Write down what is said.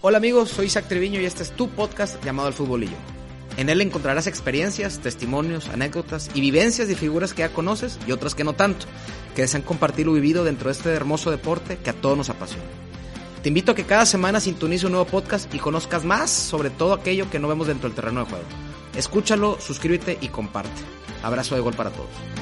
Hola amigos, soy Isaac Treviño y este es tu podcast llamado El Futbolillo. En él encontrarás experiencias, testimonios, anécdotas y vivencias de figuras que ya conoces y otras que no tanto, que desean compartir lo vivido dentro de este hermoso deporte que a todos nos apasiona. Te invito a que cada semana sintonice un nuevo podcast y conozcas más sobre todo aquello que no vemos dentro del terreno de juego. Escúchalo, suscríbete y comparte. Abrazo de gol para todos.